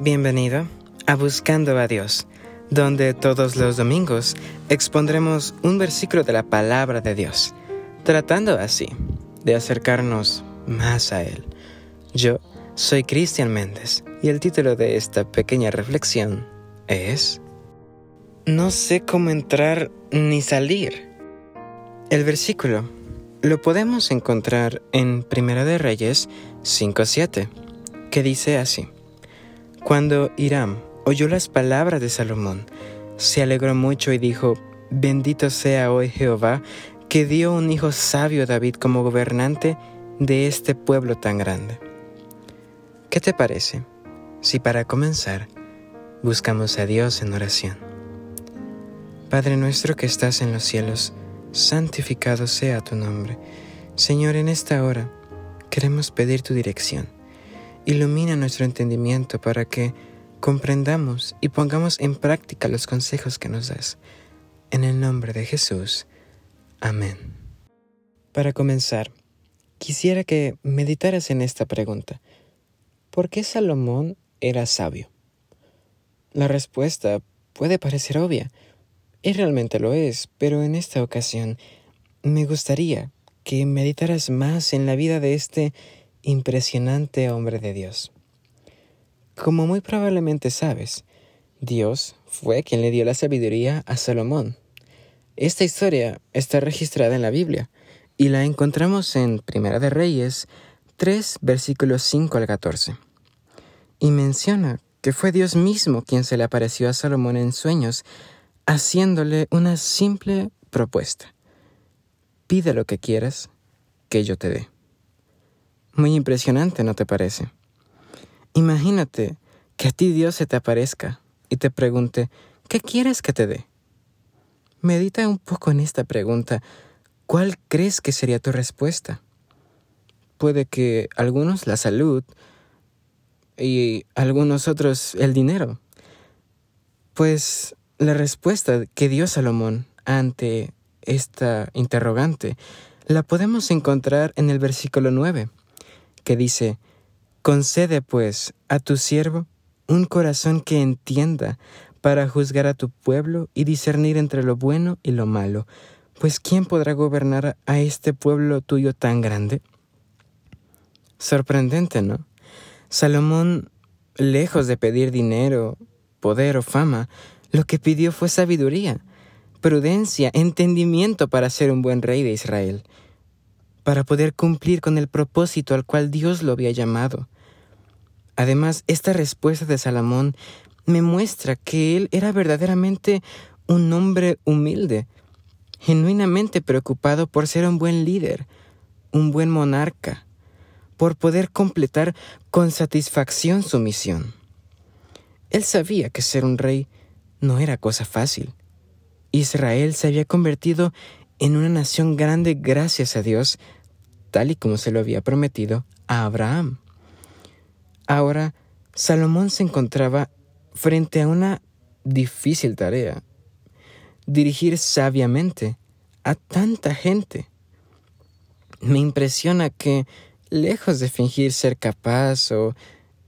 Bienvenido a Buscando a Dios, donde todos los domingos expondremos un versículo de la palabra de Dios, tratando así de acercarnos más a Él. Yo soy Cristian Méndez y el título de esta pequeña reflexión es No sé cómo entrar ni salir. El versículo lo podemos encontrar en Primera de Reyes 5.7, que dice así. Cuando Hiram oyó las palabras de Salomón, se alegró mucho y dijo, Bendito sea hoy Jehová, que dio un hijo sabio a David como gobernante de este pueblo tan grande. ¿Qué te parece si para comenzar buscamos a Dios en oración? Padre nuestro que estás en los cielos, santificado sea tu nombre. Señor, en esta hora queremos pedir tu dirección. Ilumina nuestro entendimiento para que comprendamos y pongamos en práctica los consejos que nos das. En el nombre de Jesús. Amén. Para comenzar, quisiera que meditaras en esta pregunta. ¿Por qué Salomón era sabio? La respuesta puede parecer obvia y realmente lo es, pero en esta ocasión me gustaría que meditaras más en la vida de este impresionante hombre de Dios. Como muy probablemente sabes, Dios fue quien le dio la sabiduría a Salomón. Esta historia está registrada en la Biblia y la encontramos en Primera de Reyes 3 versículos 5 al 14. Y menciona que fue Dios mismo quien se le apareció a Salomón en sueños haciéndole una simple propuesta. Pide lo que quieras que yo te dé. Muy impresionante, ¿no te parece? Imagínate que a ti Dios se te aparezca y te pregunte, ¿qué quieres que te dé? Medita un poco en esta pregunta. ¿Cuál crees que sería tu respuesta? Puede que algunos la salud y algunos otros el dinero. Pues la respuesta que dio Salomón ante esta interrogante la podemos encontrar en el versículo 9, que dice, Concede pues a tu siervo un corazón que entienda para juzgar a tu pueblo y discernir entre lo bueno y lo malo, pues ¿quién podrá gobernar a este pueblo tuyo tan grande? Sorprendente, ¿no? Salomón, lejos de pedir dinero, poder o fama, lo que pidió fue sabiduría, prudencia, entendimiento para ser un buen rey de Israel, para poder cumplir con el propósito al cual Dios lo había llamado. Además, esta respuesta de Salomón me muestra que él era verdaderamente un hombre humilde, genuinamente preocupado por ser un buen líder, un buen monarca, por poder completar con satisfacción su misión. Él sabía que ser un rey no era cosa fácil. Israel se había convertido en una nación grande gracias a Dios, tal y como se lo había prometido a Abraham. Ahora, Salomón se encontraba frente a una difícil tarea, dirigir sabiamente a tanta gente. Me impresiona que, lejos de fingir ser capaz o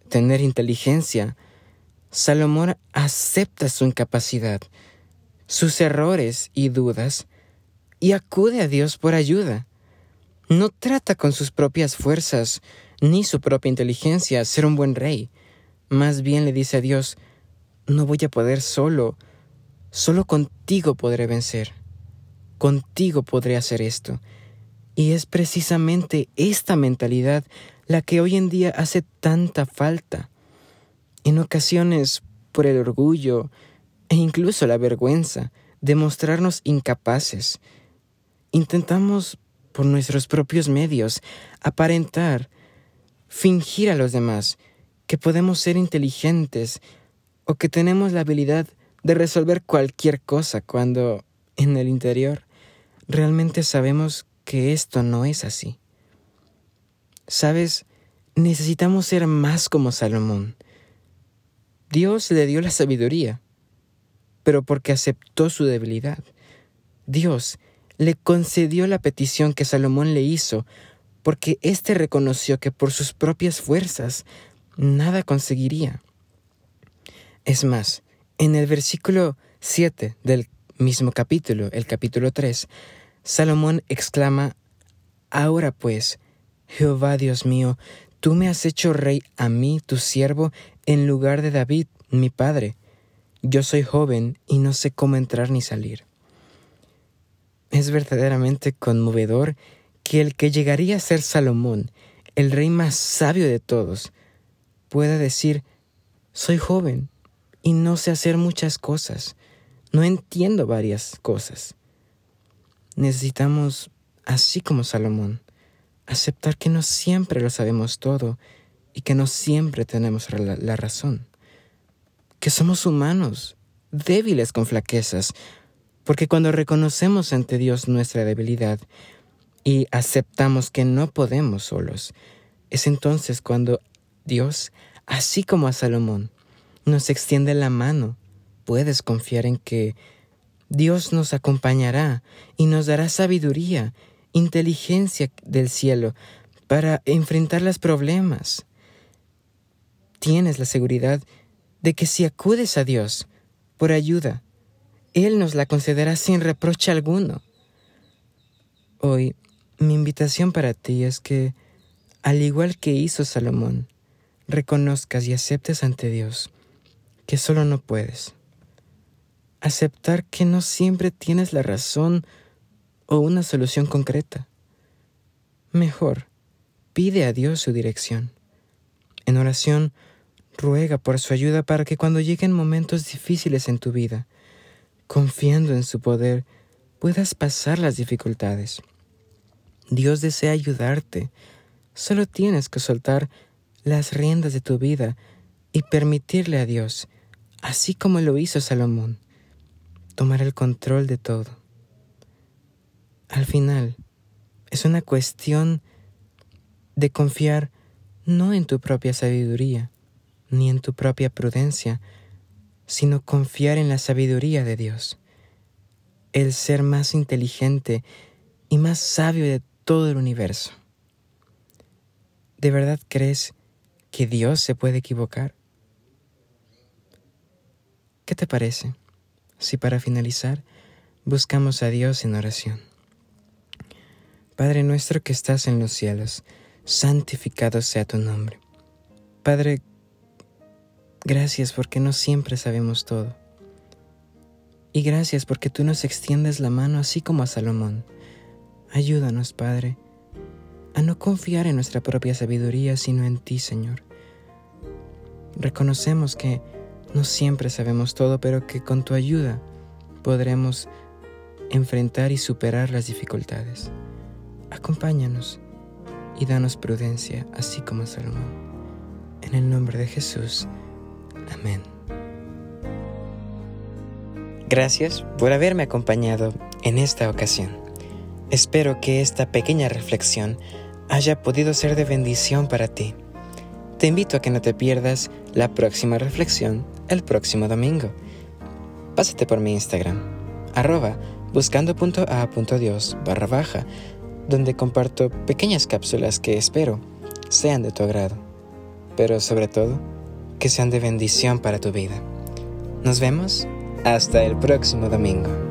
tener inteligencia, Salomón acepta su incapacidad, sus errores y dudas, y acude a Dios por ayuda. No trata con sus propias fuerzas ni su propia inteligencia ser un buen rey. Más bien le dice a Dios, no voy a poder solo, solo contigo podré vencer, contigo podré hacer esto. Y es precisamente esta mentalidad la que hoy en día hace tanta falta. En ocasiones, por el orgullo e incluso la vergüenza de mostrarnos incapaces, intentamos, por nuestros propios medios, aparentar, fingir a los demás que podemos ser inteligentes o que tenemos la habilidad de resolver cualquier cosa cuando, en el interior, realmente sabemos que esto no es así. Sabes, necesitamos ser más como Salomón, Dios le dio la sabiduría, pero porque aceptó su debilidad. Dios le concedió la petición que Salomón le hizo, porque éste reconoció que por sus propias fuerzas nada conseguiría. Es más, en el versículo 7 del mismo capítulo, el capítulo 3, Salomón exclama, Ahora pues, Jehová Dios mío, tú me has hecho rey a mí, tu siervo, en lugar de David, mi padre. Yo soy joven y no sé cómo entrar ni salir. Es verdaderamente conmovedor que el que llegaría a ser Salomón, el rey más sabio de todos, pueda decir, soy joven y no sé hacer muchas cosas, no entiendo varias cosas. Necesitamos, así como Salomón, aceptar que no siempre lo sabemos todo y que no siempre tenemos la, razón, que somos humanos, débiles con flaquezas, porque cuando reconocemos ante Dios nuestra debilidad y aceptamos que no podemos solos, es entonces cuando Dios, así como a Salomón, nos extiende la mano. Puedes confiar en que Dios nos acompañará y nos dará sabiduría, inteligencia del cielo para enfrentar los problemas. Tienes la seguridad de que si acudes a Dios por ayuda, Él nos la concederá sin reproche alguno. Hoy, mi invitación para ti es que, al igual que hizo Salomón, reconozcas y aceptes ante Dios que solo no puedes. Aceptar que no siempre tienes la razón o una solución concreta. Mejor, pide a Dios su dirección. En oración, ruega por su ayuda para que cuando lleguen momentos difíciles en tu vida, confiando en su poder, puedas pasar las dificultades. Dios desea ayudarte. Solo tienes que soltar las riendas de tu vida y permitirle a Dios así como lo hizo Salomón, tomar el control de todo. Al final, es una cuestión de confiar no en tu propia sabiduría, ni en tu propia prudencia, sino confiar en la sabiduría de Dios, el ser más inteligente y más sabio de todo el universo. ¿De verdad crees que Dios se puede equivocar? ¿Qué te parece si para finalizar buscamos a Dios en oración? Padre nuestro que estás en los cielos, santificado sea tu nombre. Padre, gracias porque no siempre sabemos todo. Y gracias porque tú nos extiendes la mano así como a Salomón. Ayúdanos, Padre, a no confiar en nuestra propia sabiduría, sino en ti, Señor. Reconocemos que no siempre sabemos todo, pero que con tu ayuda podremos enfrentar y superar las dificultades. Acompáñanos y danos prudencia, así como Salomón. En el nombre de Jesús. Amén. Gracias por haberme acompañado en esta ocasión. Espero que esta pequeña reflexión haya podido ser de bendición para ti. Te invito a que no te pierdas la próxima reflexión el próximo domingo. Pásate por mi Instagram, arroba buscando.a.dios barra baja, donde comparto pequeñas cápsulas que espero sean de tu agrado, pero sobre todo que sean de bendición para tu vida. Nos vemos hasta el próximo domingo.